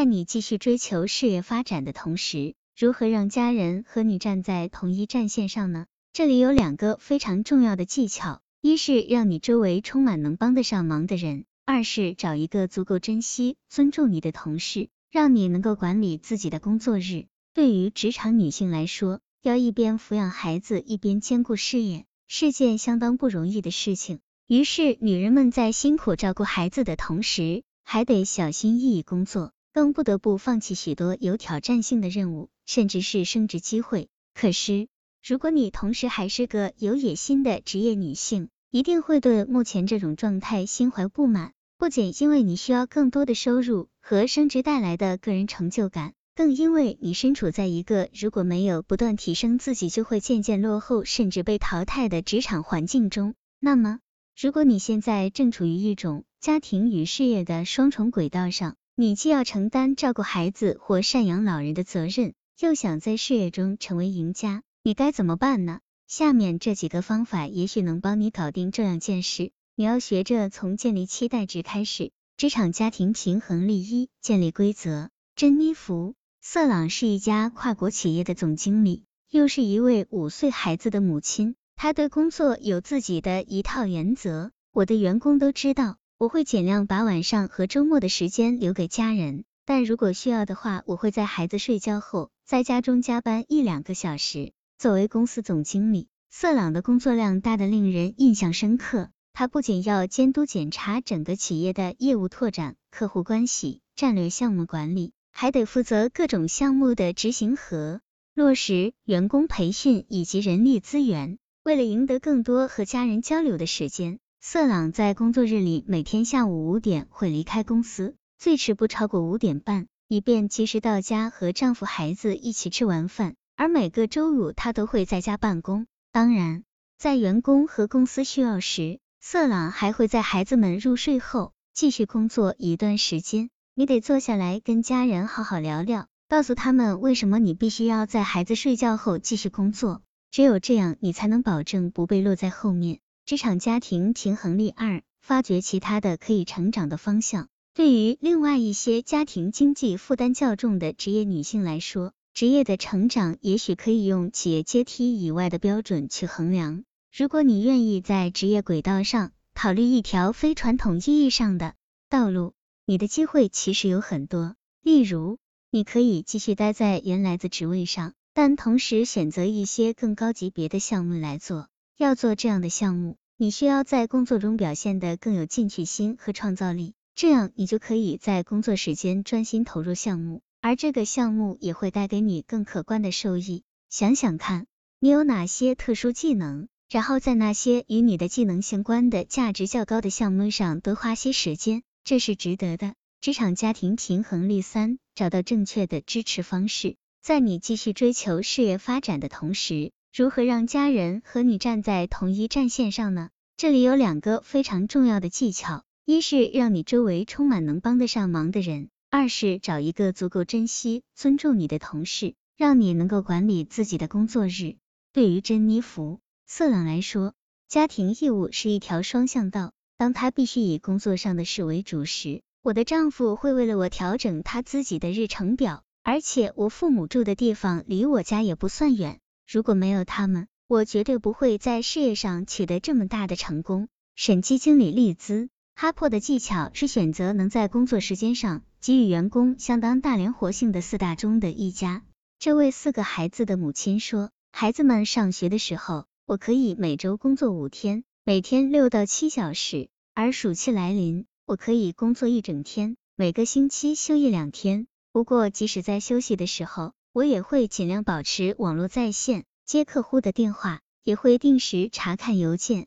在你继续追求事业发展的同时，如何让家人和你站在同一战线上呢？这里有两个非常重要的技巧，一是让你周围充满能帮得上忙的人，二是找一个足够珍惜、尊重你的同事，让你能够管理自己的工作日。对于职场女性来说，要一边抚养孩子，一边兼顾事业，是件相当不容易的事情。于是，女人们在辛苦照顾孩子的同时，还得小心翼翼工作，更不得不放弃许多有挑战性的任务，甚至是升职机会。可是，如果你同时还是个有野心的职业女性，一定会对目前这种状态心怀不满。不仅因为你需要更多的收入和升职带来的个人成就感，更因为你身处在一个如果没有不断提升自己就会渐渐落后甚至被淘汰的职场环境中。那么，如果你现在正处于一种家庭与事业的双重轨道上，你既要承担照顾孩子或赡养老人的责任，又想在事业中成为赢家，你该怎么办呢？下面这几个方法也许能帮你搞定这两件事。你要学着从建立期待值开始。职场家庭平衡力一：建立规则。珍妮弗·瑟朗是一家跨国企业的总经理，又是一位五岁孩子的母亲。他对工作有自己的一套原则。我的员工都知道，我会尽量把晚上和周末的时间留给家人，但如果需要的话，我会在孩子睡觉后，在家中加班一两个小时。作为公司总经理，色朗的工作量大得令人印象深刻。他不仅要监督检查整个企业的业务拓展、客户关系、战略项目管理，还得负责各种项目的执行和落实、员工培训以及人力资源。为了赢得更多和家人交流的时间，色朗在工作日里每天下午五点会离开公司，最迟不超过五点半，以便及时到家和丈夫、孩子一起吃完饭。而每个周五，她都会在家办公。当然，在员工和公司需要时，色朗还会在孩子们入睡后继续工作一段时间。你得坐下来跟家人好好聊聊，告诉他们为什么你必须要在孩子睡觉后继续工作。只有这样，你才能保证不被落在后面。职场家庭平衡力二：发掘其他的可以成长的方向。对于另外一些家庭经济负担较重的职业女性来说，职业的成长也许可以用企业阶梯以外的标准去衡量。如果你愿意在职业轨道上考虑一条非传统意义上的道路，你的机会其实有很多。例如，你可以继续待在原来的职位上。但同时选择一些更高级别的项目来做。要做这样的项目，你需要在工作中表现得更有进取心和创造力，这样你就可以在工作时间专心投入项目，而这个项目也会带给你更可观的收益。想想看，你有哪些特殊技能，然后在那些与你的技能相关的价值较高的项目上多花些时间，这是值得的。职场家庭平衡力三：找到正确的支持方式。在你继续追求事业发展的同时，如何让家人和你站在同一战线上呢？这里有两个非常重要的技巧：一是让你周围充满能帮得上忙的人；二是找一个足够珍惜、尊重你的同事，让你能够管理自己的工作日。对于珍妮弗·瑟朗来说，家庭义务是一条双向道。当他必须以工作上的事为主时，我的丈夫会为了我调整他自己的日程表。而且我父母住的地方离我家也不算远，如果没有他们，我绝对不会在事业上取得这么大的成功。审计经理利兹·哈珀的技巧是选择能在工作时间上给予员工相当大灵活性的四大中的一家。这位四个孩子的母亲说，孩子们上学的时候，我可以每周工作五天，每天六到七小时；而暑期来临，我可以工作一整天，每个星期休一两天。不过，即使在休息的时候，我也会尽量保持网络在线，接客户的电话，也会定时查看邮件。